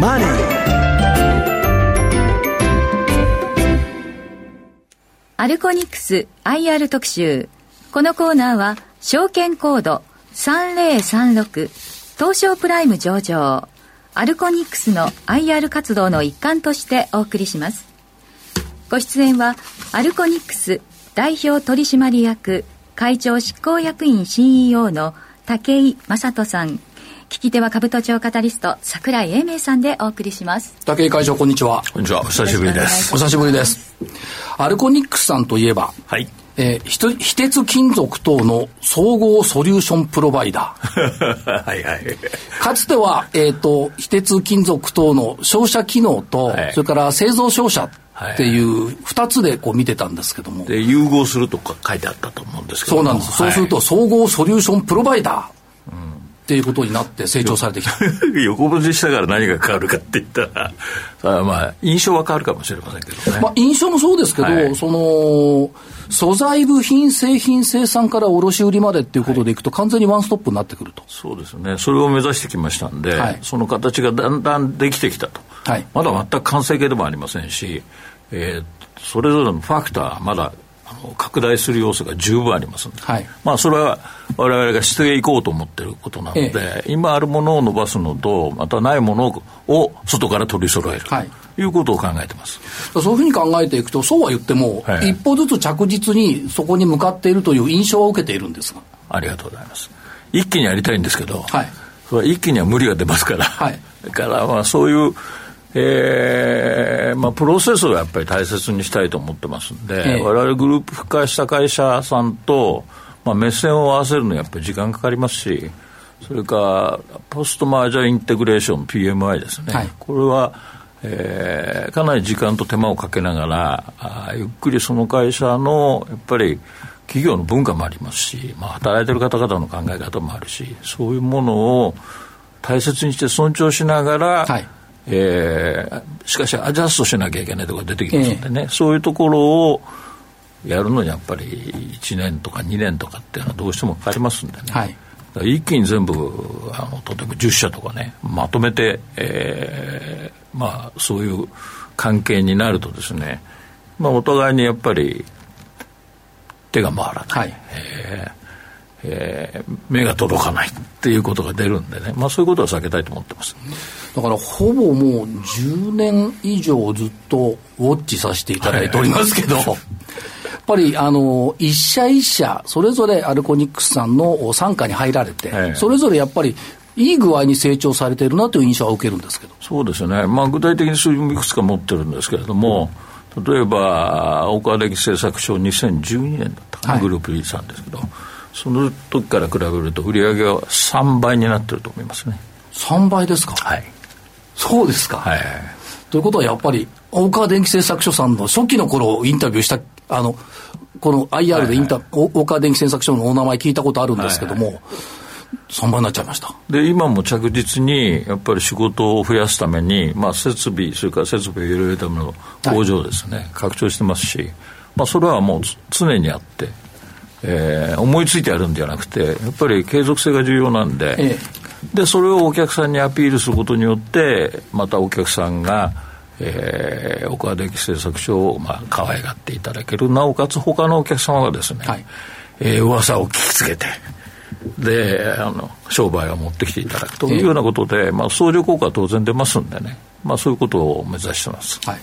マネーアルコニクス IR 特集。このコーナーは、証券コード3036東証プライム上場。アルコニックスの IR 活動の一環としてお送りします。ご出演は、アルコニックス代表取締役会長執行役員 CEO の武井正人さん。聞き手は株都庁カタリスト櫻井英明さんでお送りします。武井会長こんにちは。こんにちは。お久しぶりです。お久しぶりです。アルコニックスさんといえばはい。えー、非鉄金属等の総合ソリューションプロバイダー。はいはい。かつては、えっ、ー、と、非鉄金属等の照射機能と、はい、それから製造照射っていう二つでこう見てたんですけども。で、融合するとか書いてあったと思うんですけどそうなんです。そうすると、総合ソリューションプロバイダー。っていうことになって成長されてきた。横文字したから何が変わるかって言ったらまあ印象は変わるかもしれませんけどね、まあ、印象もそうですけど、はい、その素材部品製品生産から卸売までっていうことでいくと、完全にワンストップになってくると。そうですね。それを目指してきましたんで、はい、その形がだんだんできてきたと、はい、まだ全く完成形でもありませんし、えー、それぞれのファクターまだ拡大する要素が十分ありますので、はい、まあそれは我々がしていこうと思っていることなので、ええ、今あるものを伸ばすのと、またないものを外から取り揃える、はい、ということを考えてます。そういうふうに考えていくと、そうは言っても、はい、一歩ずつ着実にそこに向かっているという印象を受けているんですが。ありがとうございます。一気にやりたいんですけど、はい、それは一気には無理が出ますから、はい、だからまあそういうえーまあ、プロセスをやっぱり大切にしたいと思ってますんで、ええ、我々グループ化した会社さんと、まあ、目線を合わせるのにやっぱり時間かかりますし、それからポストマージャーインテグレーション、PMI ですね、はい、これは、えー、かなり時間と手間をかけながら、あゆっくりその会社のやっぱり企業の文化もありますし、まあ、働いてる方々の考え方もあるし、そういうものを大切にして尊重しながら、はいえー、しかしアジャストしなきゃいけないところが出てきますんでね、えー、そういうところをやるのにやっぱり1年とか2年とかっていうのはどうしてもかかりますんでね、はい、一気に全部あの例えば10社とかね。まとめて、えー、まあそういう関係になるとですね、まあ、お互いにやっぱり手が回らない、はい、えーえー、目が届かないっていうことが出るんでね、まあ、そういうことは避けたいと思ってますだからほぼもう10年以上ずっとウォッチさせていただいておりますけど、はい、やっぱりあの一社一社それぞれアルコニックスさんの傘下に入られて、はい、それぞれやっぱりいい具合に成長されているなという印象は受けるんですけど。そうですね、まあ、具体的に数字もいくつか持ってるんですけれども、例えば大川電機製作所2012年だったかな、はい、グループ E さんですけどその時から比べると売り上げは3倍になってると思いますね。3倍ですか？はいそうですか。はい。ということはやっぱり大川電機製作所さんの初期の頃インタビューしたあのこの IR でインタ、はいはい、大川電機製作所のお名前聞いたことあるんですけども、はいはい。3倍になっちゃいました。で今も着実にやっぱり仕事を増やすために、まあ、設備それから設備を入れるための工場ですね、はい、拡張してますし、まあ、それはもう常にあってえー、思いついてやるんじゃなくてやっぱり継続性が重要なんでええ、でそれをお客さんにアピールすることによってまたお客さんが、えー、岡電機製作所を、まあ、可愛がっていただける。なおかつ他のお客様がですね、はい、えー、噂を聞きつけてであの商売を持ってきていただくというようなことで、え、まあ、相乗効果は当然出ますんでね、まあ、そういうことを目指してます。はい。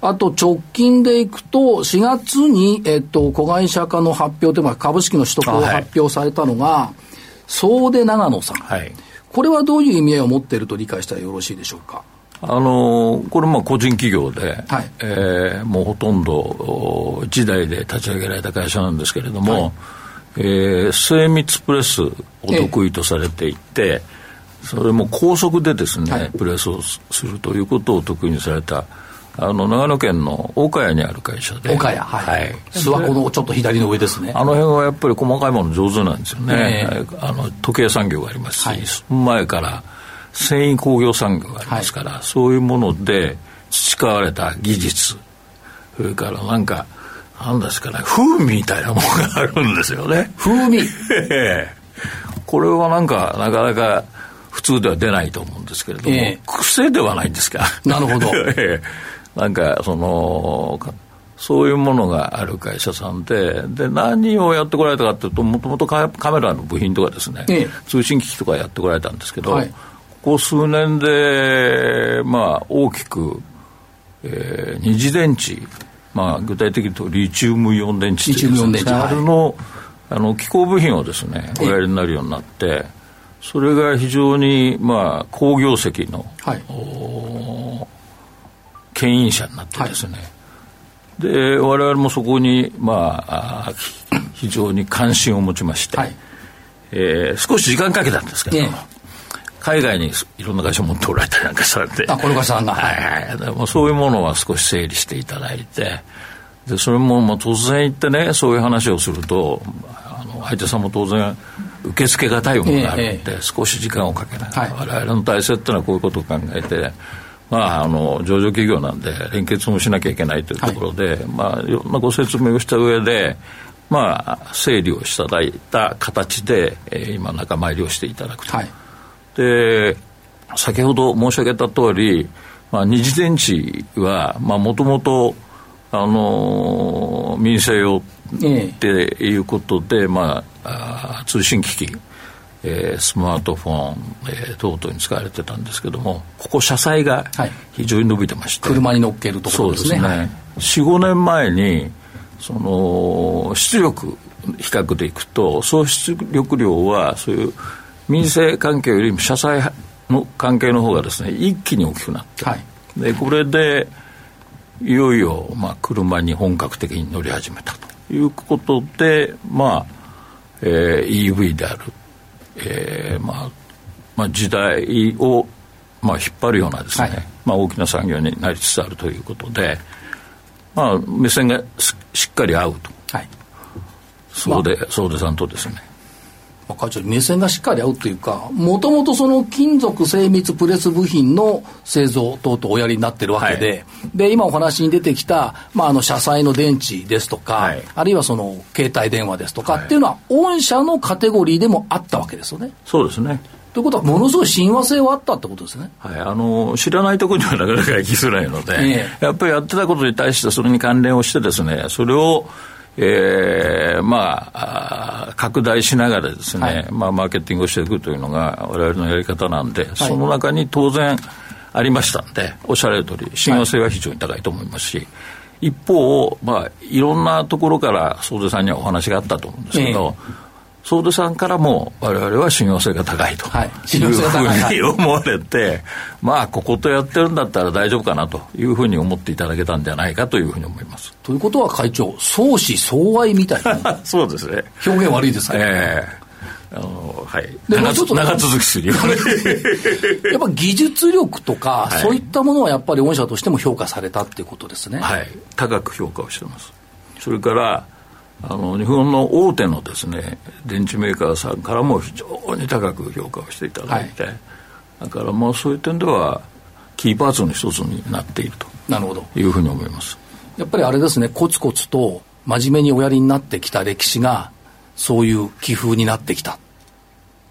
あと直近でいくと、4月に、えっと、子会社化の発表というか、株式の取得を発表されたのが、総出長野さん、はい、これはどういう意味合いを持っていると理解したらよろしいでしょうか？あのこれ、個人企業で、はい、えー、もうほとんど一代で立ち上げられた会社なんですけれども、はい、えー、精密プレスを得意とされていて、え。それも高速でですね、はい、プレスをするということを得意にされたあの長野県の岡谷にある会社で。岡谷はい、諏訪湖のちょっと左の上ですね。あの辺はやっぱり細かいもの上手なんですよね、えー、あの時計産業がありますし、はい、前から繊維工業産業がありますから、はい、そういうもので培われた技術それからなんかなんですかね風味みたいなものがあるんですよね。風味。これはなんかなかなか普通では出ないと思うんですけれども、えー、癖ではないんですか？なるほど。なんか、その、そういうものがある会社さんで、で、何をやってこられたかというと、もともとカメラの部品とかですね、ええ、通信機器とかやってこられたんですけど、はい、ここ数年で、まあ、大きく、えー、二次電池、まあ、具体的に言うとリチウムイオン電池っていうですね、あれの、あの機構部品をですね、おやりになるようになって、それが非常に、まあ、好業績の、はい、牽引者になってですね、はいで我々もそこに、まあ、非常に関心を持ちまして、はい、えー、少し時間かけたんですけど、ね、海外にいろんな会社を持っておられたりなんかされてあこの会社さんが。はいはい。でもそういうものは少し整理していただいてでそれもまあ突然言ってねそういう話をするとあの相手さんも当然受け付けがたいものがあるんで、ええ、少し時間をかけながら、はい、我々の体制っていうのはこういうことを考えてまあ、あの上場企業なんで連結もしなきゃいけないというところで、はい、まあ、いろんなご説明をした上で、まあ、整理をいただいた形で、えー、今仲間入りをしていただくと、はい、で先ほど申し上げた通り、まあ、二次電池はもともとあの民生用っていうことで、えー、まあ、通信機器えー、スマートフォン、えー、等々に使われてたんですけどもここ車載が非常に伸びてまして、はい、車に乗っけるところですね。そうですね、45年前にその出力比較でいくと総出力量はそういう民生関係よりも車載の関係の方がですね一気に大きくなって、はい、でこれでいよいよ、まあ、車に本格的に乗り始めたということで、まあえー、EV であるえーまあまあ、時代を、まあ、引っ張るようなですね、はい、まあ、大きな産業になりつつあるということで、まあ、目線がしっかり合うと、はい、そうで、まあ、そうでさんとですね会長目線がしっかり合うというかもともとその金属精密プレス部品の製造等々おやりになってるわけで、はい、で今お話に出てきた、まあ、あの車載の電池ですとか、はい、あるいはその携帯電話ですとか、っていうのは御社のカテゴリーでもあったわけですよね。そうですね。ということは、ものすごい親和性はあったってことですね、はい、あの知らないところにはなかなか行きづらいので、ええ、やっぱりやってたことに対して、それに関連をして、ですねそれをえー、まあ、拡大しながらですね、はい、まあ、マーケティングをしていくというのが我々のやり方なんで、はい、その中に当然ありましたんで、おっしゃる通り、信用性は非常に高いと思いますし、はい、一方、まあ、いろんなところから総出さんにはお話があったと思うんですけど、えー総出さんからも我々は信用性が高いとい。うふうに思われて、まあこことやってるんだったら大丈夫かなというふうに思っていただけたんじゃないかというふうに思います。ということは会長相思相愛みたいな。そうですね。表現悪いですか、ね、えーあのはい、で長ちょっと長続きするよ やっぱ技術力とか、はい、そういったものはやっぱり御社としても評価されたっていうことですね。はい。高く評価をしてます。それからあの日本の大手のですね電池メーカーさんからも非常に高く評価をしていただいて、はい、だからまあそういう点ではキーパーツの一つになっているとなるほど。いうふうに思います。やっぱりあれですねコツコツと真面目におやりになってきた歴史がそういう気風になってきた。っ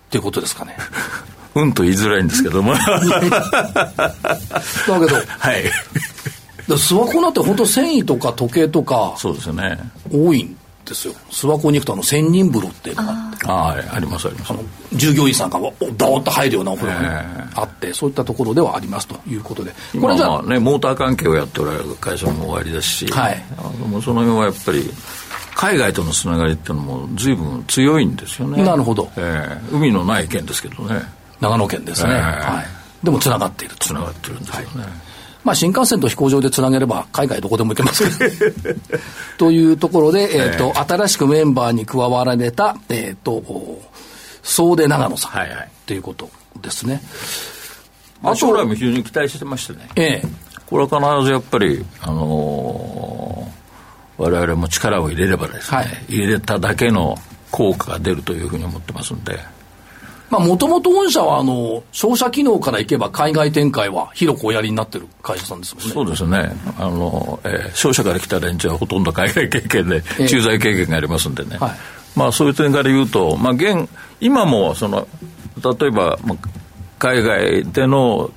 ていうことですかね。うんと言いづらいんですけども。だけどはい。諏訪湖なんて本当繊維とか時計とかそうですよね。多いんですよ。諏訪湖に行くとあの千人風呂っていうのがあって。ああありますあります。従業員さんがドーッと入るようなお風呂があってそういったところではありますということで。これじゃあ、ね、モーター関係をやっておられる会社も終わりですし、はい、あのその辺はやっぱり海外とのつながりっていうのも随分強いんですよね。なるほど、えー、海のない県ですけどね。長野県ですね、えー、はい、でもつながっているつながってるんですよね、はいまあ、新幹線と飛行場でつなげれば海外どこでも行けます というところで、えーと、えー、新しくメンバーに加わられた、えーと、総出長野さん、はいはい、ということですね。あ将来も非常に期待してましてね、ええ、これは必ずやっぱり、あのー、我々も力を入れればですね、はい、入れただけの効果が出るというふうに思ってますんで。まあ、もともと御社は、あの、商社機能からいけば海外展開は広くおやりになってる会社さんですもんね。そうですね。あの、えー、商社から来た連中はほとんど海外経験で、駐在経験がありますんでね。はい、まあ、そういう点から言うと、まあ、現、今も、その、例えば、まあ、海外での、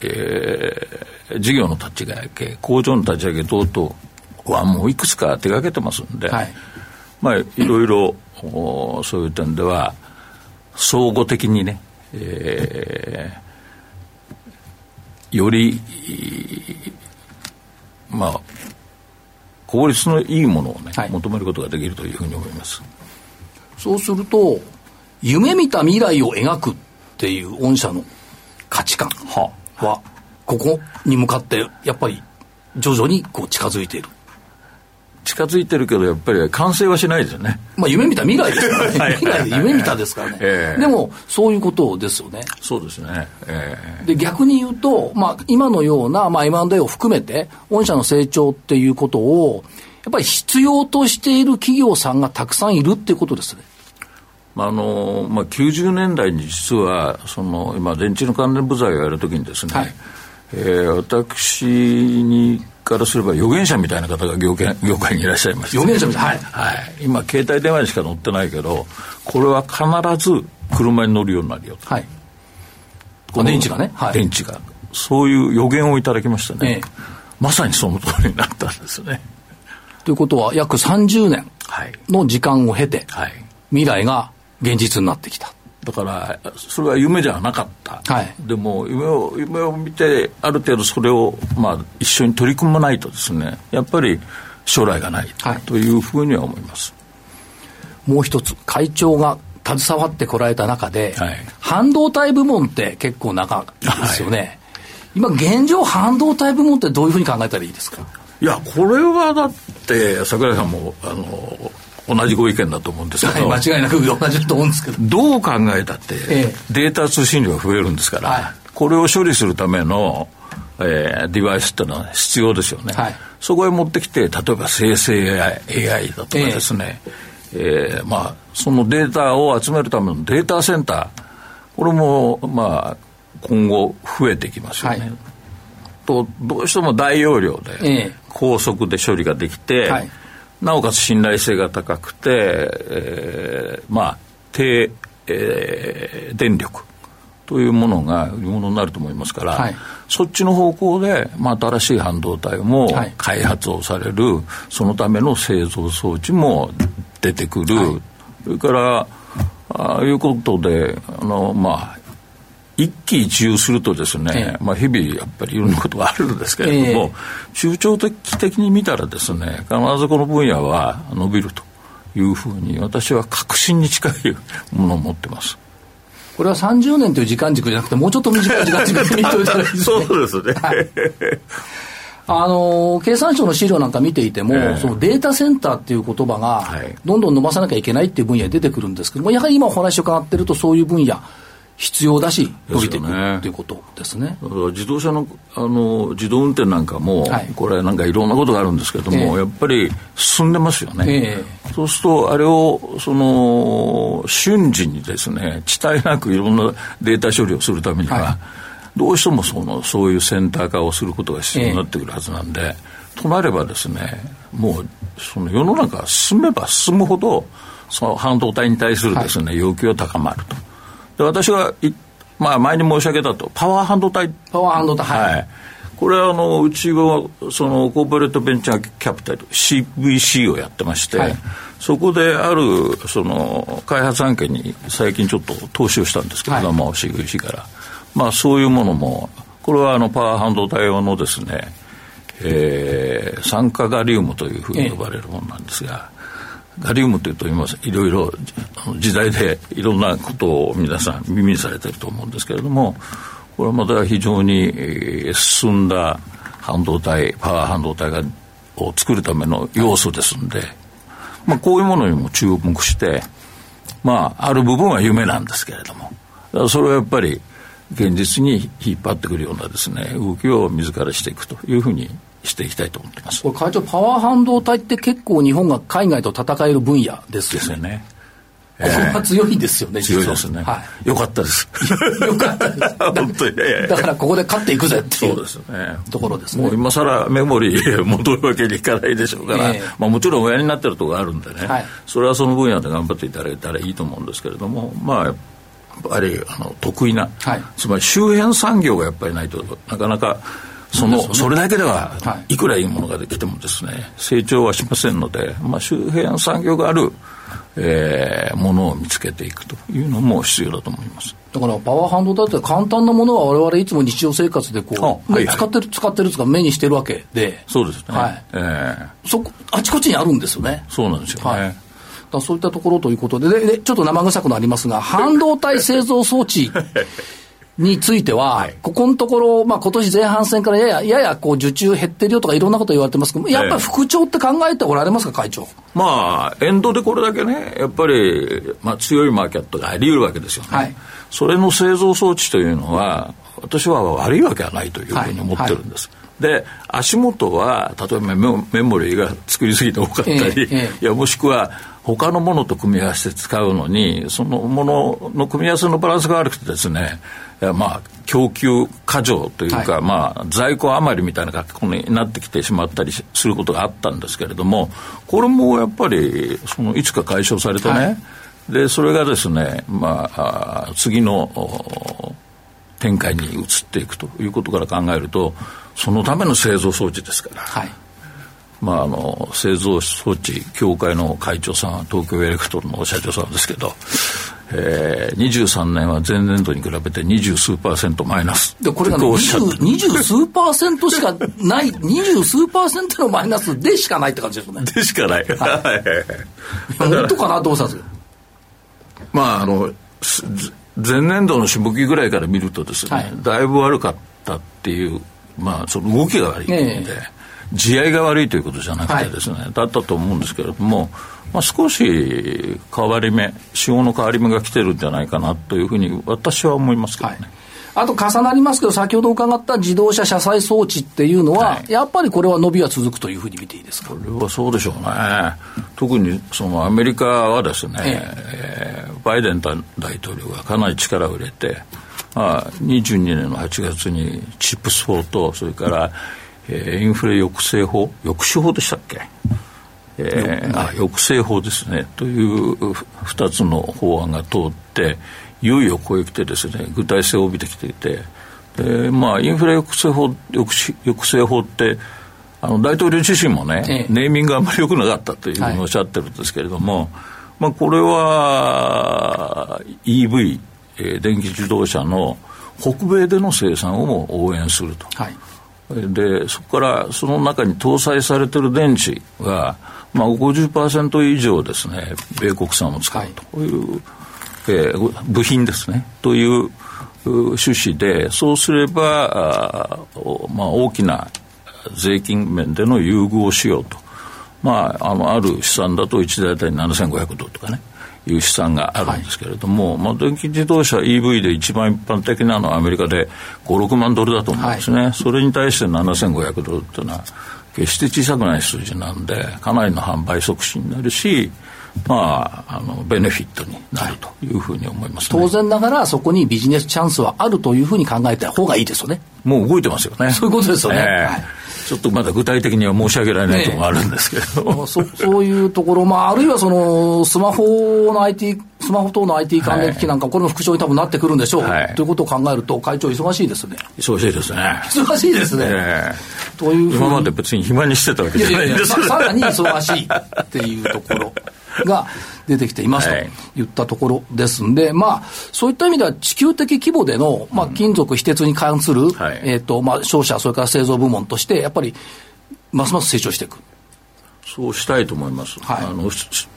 えー、事業の立ち上げ、工場の立ち上げ等々はもういくつか手がけてますんで、はい、まあ、いろいろそういう点では、相互的にね、えー、より、まあ、効率のいいものをね、はい、求めることができるというふうに思います。そうすると、夢見た未来を描くっていう御社の価値観は、ここに向かって、やっぱり徐々にこう近づいている。近づいてるけど、やっぱり完成はしないですよね。まあ、夢見た未来ですからね。未来で夢見たですからね。えー、でも、そういうことですよね。そうですね。えー、で、逆に言うと、まあ、今のような、まあ、M&A を含めて、御社の成長っていうことを、やっぱり必要としている企業さんがたくさんいるっていうことですね。まああのまあ、90年代に実はその今、電池の関連部材をやるときにですね、はい、えー、私にからすれば預言者みたいな方が業界業界にいらっしゃいまし預言者みたい、はい、はい、今携帯電話にしか乗ってないけどこれは必ず車に乗るようになるよと、はい、この電池がね、はい、電池が。そういう予言をいただきましたね、ええ、まさにその通りになったんですね。ということは約30年の時間を経て、はい、未来が現実になってきただからそれは夢じゃなかった、はい、でも夢を夢を見てある程度それを、まあ、一緒に取り組まないとですねやっぱり将来がない、はい、というふうには思います。もう一つ会長が携わってこられた中で、はい、半導体部門って結構長いですよね、はい、今現状半導体部門ってどういうふうに考えたらいいですか？いやこれはだって櫻井さんもあの同じご意見だと思うんですけど、はい、間違いなく同じだと思うんですけど。どう考えたって、ええ、データ通信量が増えるんですから、はい、これを処理するための、えー、デバイスっていうのは必要ですよね、はい、そこへ持ってきて例えば生成 AI, AI だとかですね、ええ。ー、まあ、そのデータを集めるためのデータセンター。これも、まあ、今後増えてきますよね、とどうしても大容量で、高速で処理ができて、はいなおかつ信頼性が高くて、えー、まあ、低、えー、電力というものが売り物になると思いますから、はい、そっちの方向で、まあ、新しい半導体も開発をされる、はい、そのための製造装置も出てくる、はい、それからあいうことであの、まあ、一喜一憂するとですね、ええ、まあ日々やっぱりいろんなことがあるんですけれども、え、中長期的に見たらですね、必ずこの分野は伸びるというふうに私は確信に近いものを持ってます。これは30年という時間軸じゃなくて、もうちょっと短い時間軸で見といたらいいですね。そうですね。はい、あの経産省の資料なんか見ていても、えー、そのデータセンターっていう言葉が、どんどん伸ばさなきゃいけないっていう分野に出てくるんですけども、やはり今お話を伺ってると、そういう分野、必要だし、伸びていくということですね。だから自動車のあの自動運転なんかも、はい、これなんかいろんなことがあるんですけども、えー、やっぱり進んでますよね。えー、そうすると、あれをその瞬時にですね、遅滞なくいろんなデータ処理をするためには、はい、どうしてもそのそういうセンター化をすることが必要になってくるはずなんで、えー、となればですね、もうその世の中進めば進むほど、その半導体に対するですね、はい、要求は高まると。で私がまあ、前に申し上げたと、パワー半導体。パワー半導体、はい。はい、これはあのうちはそのコーポレートベンチャーキャピタル CVC をやってまして、はい、そこであるその開発案件に最近ちょっと投資をしたんですけれども、はい、CVC から、まあ、そういうものもこれはあのパワー半導体用のですね、えー、酸化ガリウムというふうに呼ばれるものなんですが、ガリウムというと今いろいろ時代でいろんなことを皆さん耳にされてると思うんですけれどもこれはまた非常に進んだ半導体パワー半導体がを作るための要素ですんで、まあ、こういうものにも注目してまあある部分は夢なんですけれどもそれはやっぱり現実に引っ張ってくるようなですね動きを自らしていくというふうにしていきたいと思ってますこれ会長、パワー半導体って結構日本が海外と戦える分野ですよね。ですよね。これは強いですよね、強いですね。はい。よかったです。よかったです。本当にね。だからここで勝っていくぜっていう。そうですね。ところですね。もう今更メモリー戻るわけにいかないでしょうから、えー、まあもちろん親になってるところがあるんでね、はい、それはその分野で頑張っていただいたらいいと思うんですけれども、まあ、ぱりあの得意な、はい、つまり周辺産業がやっぱりないとなかなかその、ね、それだけではい。くらいいものができてもですね成長はしませんので、まあ、周辺産業がある、えー、ものを見つけていくというのも必要だと思います。だからパワーハンドだって簡単なものは我々いつも日常生活でこう、はいはい、使ってる使ってるとか目にしてるわけで。そうですね、はい。えー、そこあちこちにあるんですよね。そうなんですよね、はい。だそういったところということででで、ちょっと生臭くなりますが、半導体製造装置 については、はい、ここのところ、まあ今年前半戦からやや、ややこう受注減ってるよとかいろんなこと言われてますけど、やっぱり復調って考えておられますか、会長？まあ、エンドでこれだけね、やっぱり、まあ強いマーケットがあり得るわけですよね。はい、それの製造装置というのは、私は悪いわけはないというふうに思ってるんです。はいはい、で、足元は、例えばメモリーが作りすぎて多かったり、えーえー、いや、もしくは、他のものと組み合わせて使うのに、そのものの組み合わせのバランスが悪くてですね、まあ、供給過剰というか、はい、まあ、在庫余りみたいな格好になってきてしまったりすることがあったんですけれども、これもやっぱり、そのいつか解消されてね、はい、で、それがですね、まあ、次の展開に移っていくということから考えると、そのための製造装置ですから。はい。まあ、あの製造装置協会の会長さん東京エレクトロの社長さんですけど、えー、23年は前年度に比べて二十数パーセントマイナス。でこれが、ね、二十数パーセントしかない二十数パーセントのマイナスでしかないって感じですね。でしかない、はい、本当かなと思ったんですまああの前年度の下期ぐらいから見るとですね、はい、だいぶ悪かったっていうまあその動きが悪いので、えー地合いが悪いということじゃなくてですね、はい、だったと思うんですけれども、まあ、少し変わり目、潮の変わり目が来てるんじゃないかなというふうに私は思いますけどね。はい。あと重なりますけど、先ほど伺った自動車車載装置っていうのは、はい、やっぱりこれは伸びは続くというふうに見ていいですか？これはそうでしょうね、特にそのアメリカはですね、ええ。ー、バイデン大統領がかなり力を入れて、まあ、22年の8月にチップス4と、それからえー、インフレ抑制法？抑止法でしたっけ、えー、あ抑制法ですね。という2つの法案が通っていよいよこうきてですね具体性を帯びてきていてで、まあ、インフレ抑制法抑止抑制法ってあの大統領自身もね、ええ、ネーミングがあんまり良くなかったというふうにおっしゃってるんですけれども、はい、まあ、これは EV、えー、電気自動車の北米での生産をも応援すると。はいでそこからその中に搭載されてる電池が、まあ、50%以上ですね米国産を使うと。い。う、はい、えー、部品ですね。という趣旨でそうすればあ、まあ、大きな税金面での優遇をしようと、まあ、あのある試算だと1台当たり7500ドルとかねいう試算があるんですけれども、はい、まあ、電気自動車 EV で一番一般的なのはアメリカで5、6万ドルだと思うんですね、はい、それに対して7500ドルっていうのは、決して小さくない数字なんで、かなりの販売促進になるし、まあ、あのベネフィットになるというふうに思います、ね、当然ながら、そこにビジネスチャンスはあるというふうに考えた方がいいですよね。もう動いてますよね。そういうことですよね。えーはいちょっとまだ具体的には申し上げられないところがあるんですけど、ね、そそういうところ、まあ、あるいはそのスマホの IT、スマホ等の IT 関連機器なんか、はい、これも副長に多分なってくるんでしょう、はい、ということを考えると、会長、忙しいですね。忙しいですね。忙しいですね。えー、という今まで別に暇にしてたわけじゃないんです。けど、さらに忙しいっていうところが。出てきていますとい。ったところですんで、まあ、そういった意味では地球的規模での、まあ、金属、非鉄に関する、えっ、ー、と、まあ、商社、それから製造部門として、やっぱり、ますます成長していく。そうしたいと思います。はい、あの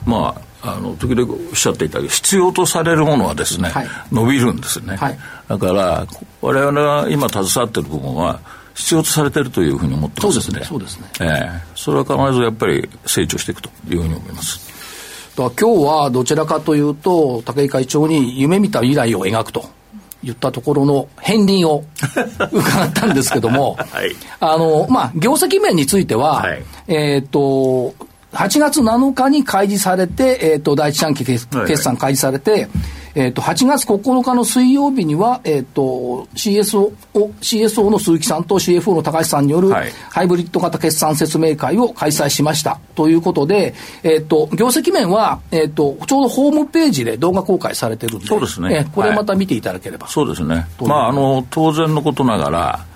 まあ、あの時々おっしゃっていたけど必要とされるものはですね、はい、伸びるんですね、はい、だから我々が今携わっている部分は必要とされているというふうに思ってますので。そうですね。えー、それは必ずやっぱり成長していくというふうに思いますだから今日はどちらかというと、武井会長に夢見た未来を描くと。言ったところの片鱗を 伺ったんですけども、はい、あの、まあ、業績面については、はい、えっ、と、8月7日に開示されて、えっ、ー、と、第一四半期決,、決算開示されて、えっ、ー、と、8月9日の水曜日には、えっ、ー、と、CSO、CSO の鈴木さんと CFO の高橋さんによる、ハイブリッド型決算説明会を開催しました。ということで、えっ、ー、と、業績面は、えっ、と、ちょうどホームページで動画公開されてるんで、そうですね。これまた見ていただければ。はい、そうですね。まあ、あの、当然のことながら、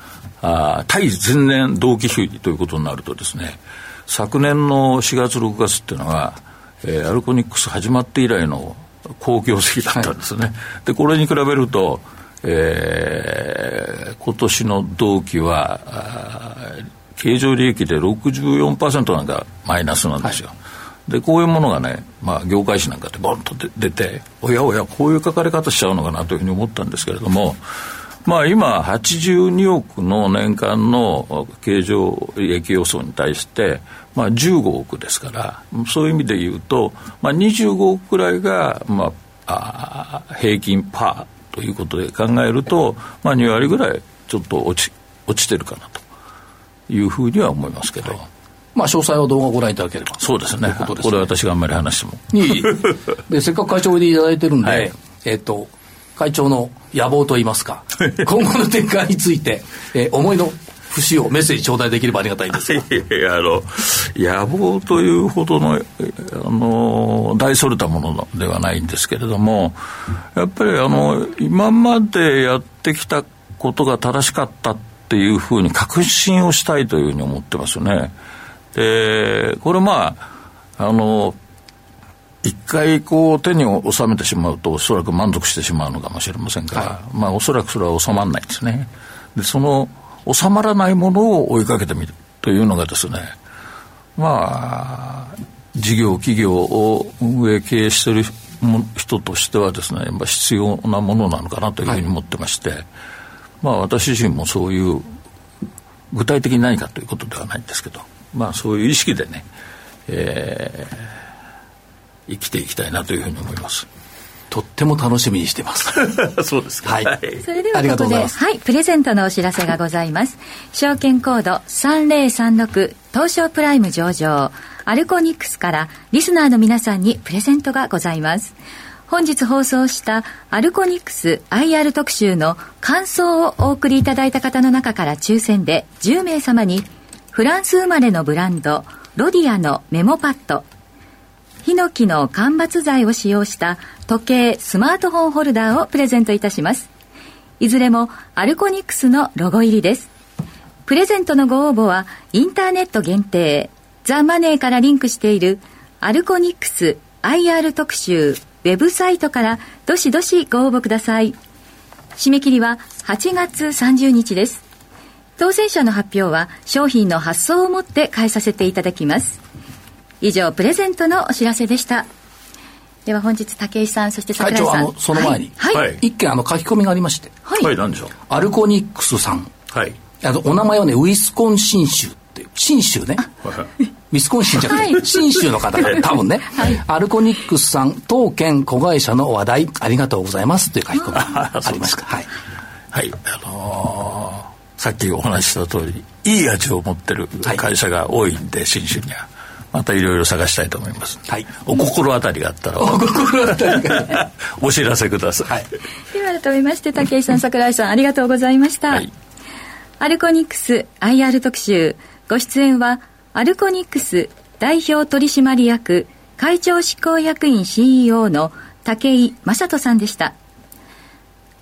あ対前年同期比ということになるとですね、昨年の4月、6月っていうのは、えー、アルコニックス始まって以来の好業績だったんですね。はい、で、これに比べると、えー、今年の同期は、経常利益で64%なんかマイナスなんですよ。はい、で、こういうものがね、まあ、業界誌なんかでボンと出て、おやおや、こういう書かれ方しちゃうのかなというふうに思ったんですけれども、まあ、今、82億の年間の経常利益予想に対して、まあ、15億ですから、そういう意味で言うと、まあ、25億くらいが、まあ、あ平均パーということで考えると、まあ、2割ぐらいちょっと落ち落ちてるかなというふうには思いますけど。はいまあ、詳細は動画をご覧いただければ。そうですね。ここれ私があんまり話しても。いい で、せっかく会長おいでいただいてるんで、はい、えっ、と、会長の野望といいますか、今後の展開について、えー、思いの節をメッセージ頂戴できればありがたいんですが。いやあの野望というほどのあの大それたものではないんですけれどもやっぱりあの今までやってきたことが正しかったっていうふうに確信をしたいというふうに思ってますね。でこれまああの一回こう手に収めてしまうとおそらく満足してしまうのかもしれませんから、はい、まあおそらくそれは収まらないんですね。でその収まらないものを追いかけてみるというのがですねまあ事業企業を運営経営している人としてはですねやっぱ必要なものなのかなというふうに思ってまして、はい、まあ私自身もそういう具体的に何かということではないんですけどまあそういう意識でね、えー、生きていきたいなというふうに思います。とっても楽しみにしてます。そうですか。はい。それではここで、はい、プレゼントのお知らせがございます。証券コード3036東証プライム上場アルコニクスからリスナーの皆さんにプレゼントがございます。本日放送したアルコニクス IR 特集の感想をお送りいただいた方の中から抽選で10名様にフランス生まれのブランドロディアのメモパッドヒノキの間伐材を使用した時計、スマートフォンホルダーをプレゼントいたします。いずれもアルコニックスのロゴ入りです。プレゼントのご応募はインターネット限定、ザ・マネーからリンクしているアルコニックス IR 特集ウェブサイトからどしどしご応募ください。締め切りは8月30日です。当選者の発表は商品の発送をもって返させていただきます。以上プレゼントのお知らせでした。では本日武井さんそして櫻井さん。その前に、はい、はい、一件あの書き込みがありまして。はい、はい、何でしょう？アルコニックスさん。はい。あのお名前はねウィスコンシン州っていう信州ね。ウィスコンシンじゃなくて、信州の方が多分ね、はい、アルコニックスさん当県子会社の話題ありがとうございますという書き込みがありますかはい、はい、あのー、さっきお話しした通りいい味を持ってる会社が多いんで、信州にはまたいろいろ探したいと思います。はい。お心当たりがあったら。お心当たりが。お知らせください。はい。では改めまして、武井さん、櫻井さん、ありがとうございました。はい。アルコニックス IR 特集。ご出演は、アルコニックス代表取締役会長執行役員 CEO の武井正人さんでした。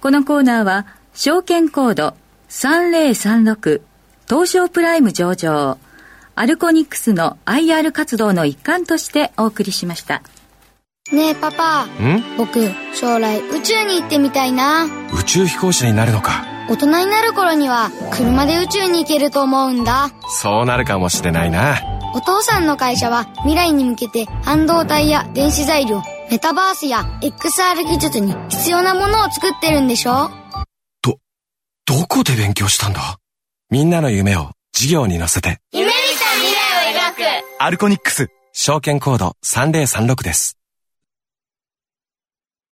このコーナーは、証券コード3036東証プライム上場アルコニクスの IR 活動の一環としてお送りしました。ねえパパ。僕将来宇宙に行ってみたいな。宇宙飛行士になるのか。大人になる頃には車で宇宙に行けると思うんだ。そうなるかもしれないな。お父さんの会社は未来に向けて半導体や電子材料メタバースや XR 技術に必要なものを作ってるんでしょ？ど、どこで勉強したんだ？みんなの夢を事業に乗せて。夢？アルコニックス。証券コード3036です。